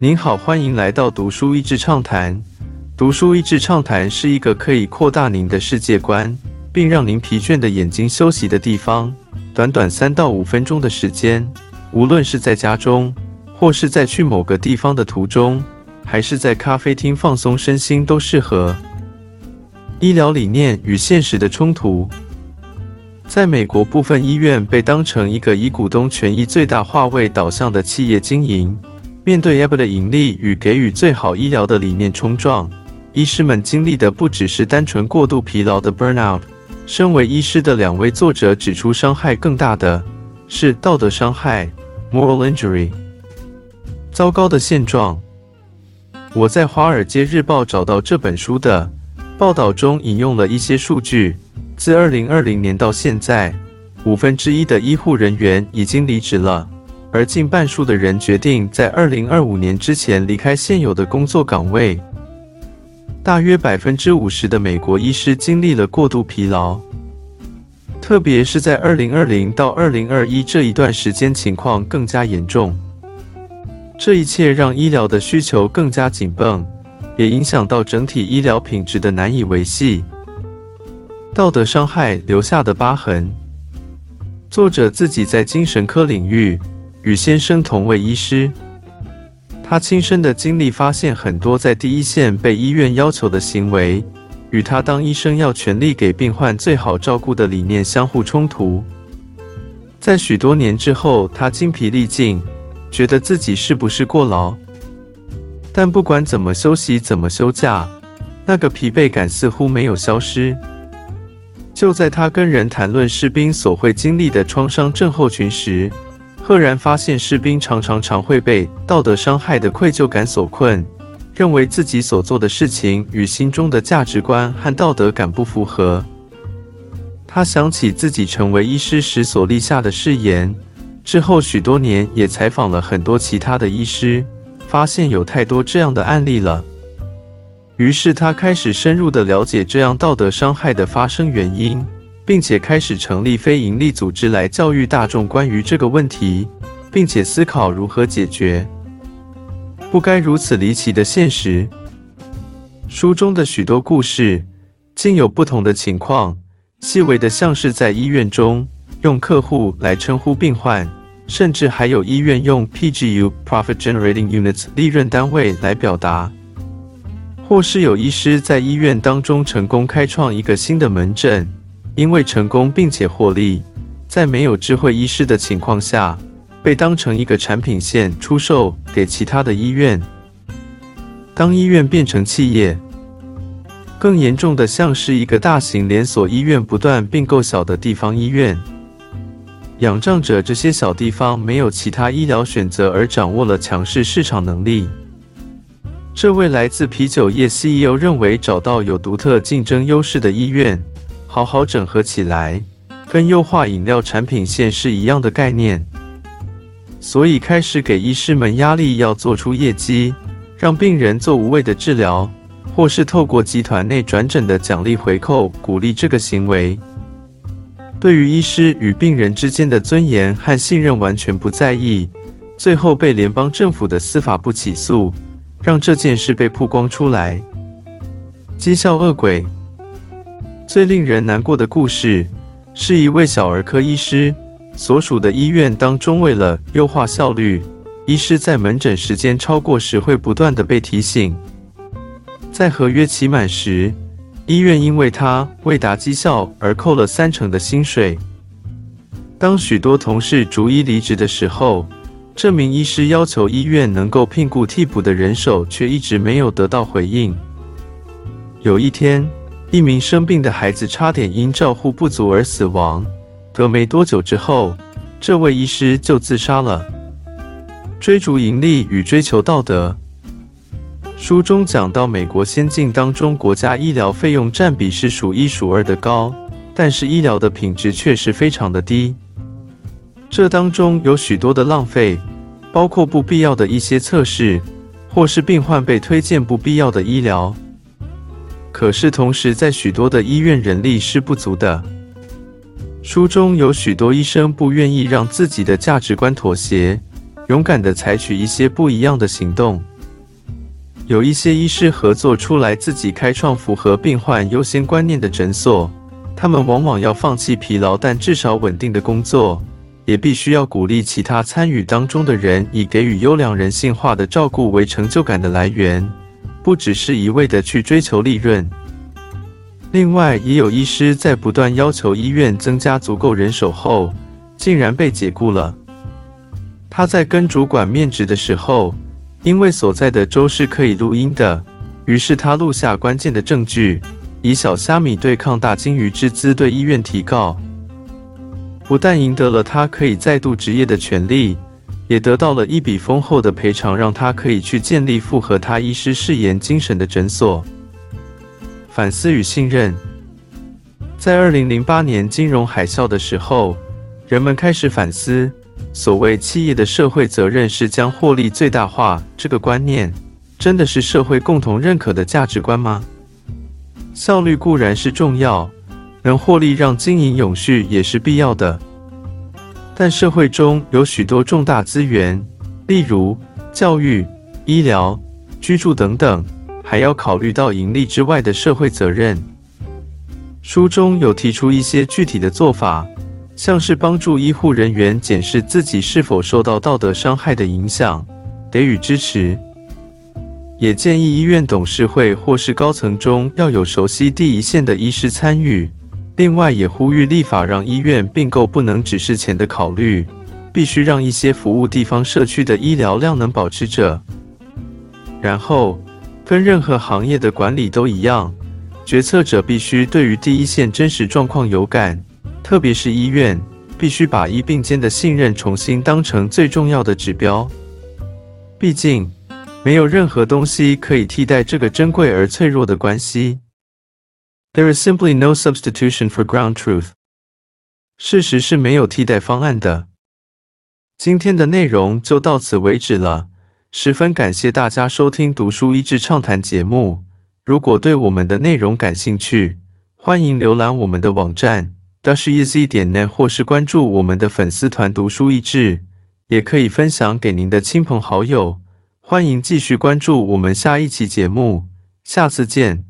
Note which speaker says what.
Speaker 1: 您好，欢迎来到读书益智畅谈。读书益智畅谈是一个可以扩大您的世界观，并让您疲倦的眼睛休息的地方。短短三到五分钟的时间，无论是在家中，或是在去某个地方的途中，还是在咖啡厅放松身心，都适合。医疗理念与现实的冲突。在美国，部分医院被当成一个以股东权益最大化为导向的企业经营。面对 AB 的盈利与给予最好医疗的理念冲撞，医师们经历的不只是单纯过度疲劳的 burnout。身为医师的两位作者指出，伤害更大的是道德伤害 （moral injury）。糟糕的现状。我在《华尔街日报》找到这本书的报道中引用了一些数据。自二零二零年到现在，五分之一的医护人员已经离职了，而近半数的人决定在二零二五年之前离开现有的工作岗位。大约百分之五十的美国医师经历了过度疲劳，特别是在二零二零到二零二一这一段时间，情况更加严重。这一切让医疗的需求更加紧绷，也影响到整体医疗品质的难以维系。道德伤害留下的疤痕。作者自己在精神科领域与先生同为医师，他亲身的经历发现，很多在第一线被医院要求的行为，与他当医生要全力给病患最好照顾的理念相互冲突。在许多年之后，他精疲力尽，觉得自己是不是过劳？但不管怎么休息，怎么休假，那个疲惫感似乎没有消失。就在他跟人谈论士兵所会经历的创伤症候群时，赫然发现士兵常常常会被道德伤害的愧疚感所困，认为自己所做的事情与心中的价值观和道德感不符合。他想起自己成为医师时所立下的誓言，之后许多年也采访了很多其他的医师，发现有太多这样的案例了。于是他开始深入的了解这样道德伤害的发生原因，并且开始成立非营利组织来教育大众关于这个问题，并且思考如何解决。不该如此离奇的现实。书中的许多故事，竟有不同的情况，细微的像是在医院中用客户来称呼病患，甚至还有医院用 PGU（Profit Generating Units） 利润单位来表达。或是有医师在医院当中成功开创一个新的门诊，因为成功并且获利，在没有智慧医师的情况下，被当成一个产品线出售给其他的医院。当医院变成企业，更严重的像是一个大型连锁医院不断并购小的地方医院，仰仗着这些小地方没有其他医疗选择而掌握了强势市场能力。这位来自啤酒业 CEO 认为，找到有独特竞争优势的医院，好好整合起来，跟优化饮料产品线是一样的概念。所以开始给医师们压力，要做出业绩，让病人做无谓的治疗，或是透过集团内转诊的奖励回扣，鼓励这个行为。对于医师与病人之间的尊严和信任完全不在意，最后被联邦政府的司法部起诉。让这件事被曝光出来。讥笑恶鬼最令人难过的故事，是一位小儿科医师所属的医院当中，为了优化效率，医师在门诊时间超过时会不断的被提醒。在合约期满时，医院因为他未达绩效而扣了三成的薪水。当许多同事逐一离职的时候，这名医师要求医院能够聘雇替补的人手，却一直没有得到回应。有一天，一名生病的孩子差点因照护不足而死亡。隔没多久之后，这位医师就自杀了。追逐盈利与追求道德。书中讲到，美国先进当中，国家医疗费用占比是数一数二的高，但是医疗的品质却是非常的低。这当中有许多的浪费，包括不必要的一些测试，或是病患被推荐不必要的医疗。可是同时，在许多的医院人力是不足的。书中有许多医生不愿意让自己的价值观妥协，勇敢地采取一些不一样的行动。有一些医师合作出来，自己开创符合病患优先观念的诊所。他们往往要放弃疲劳但至少稳定的工作，也必须要鼓励其他参与当中的人，以给予优良人性化的照顾为成就感的来源，不只是一味的去追求利润。另外，也有医师在不断要求医院增加足够人手后，竟然被解雇了。他在跟主管面质的时候，因为所在的州是可以录音的，于是他录下关键的证据。以小虾米对抗大金鱼之姿对医院提告，不但赢得了他可以再度执业的权利，也得到了一笔丰厚的赔偿，让他可以去建立符合他医师誓言精神的诊所。反思与信任，在二零零八年金融海啸的时候，人们开始反思：所谓企业的社会责任是将获利最大化，这个观念真的是社会共同认可的价值观吗？效率固然是重要，能获利让经营永续也是必要的。但社会中有许多重大资源，例如教育、医疗、居住等等，还要考虑到盈利之外的社会责任。书中有提出一些具体的做法，像是帮助医护人员检视自己是否受到道德伤害的影响，给予支持。也建议医院董事会或是高层中要有熟悉第一线的医师参与。另外，也呼吁立法让医院并购不能只是钱的考虑，必须让一些服务地方社区的医疗量能保持着。然后，跟任何行业的管理都一样，决策者必须对于第一线真实状况有感，特别是医院，必须把医病间的信任重新当成最重要的指标。毕竟。没有任何东西可以替代这个珍贵而脆弱的关系。There is simply no substitution for ground truth。事实是没有替代方案的。今天的内容就到此为止了，十分感谢大家收听《读书益智畅谈》节目。如果对我们的内容感兴趣，欢迎浏览我们的网站 dasheasy 点 net，或是关注我们的粉丝团“读书益智”，也可以分享给您的亲朋好友。欢迎继续关注我们下一期节目，下次见。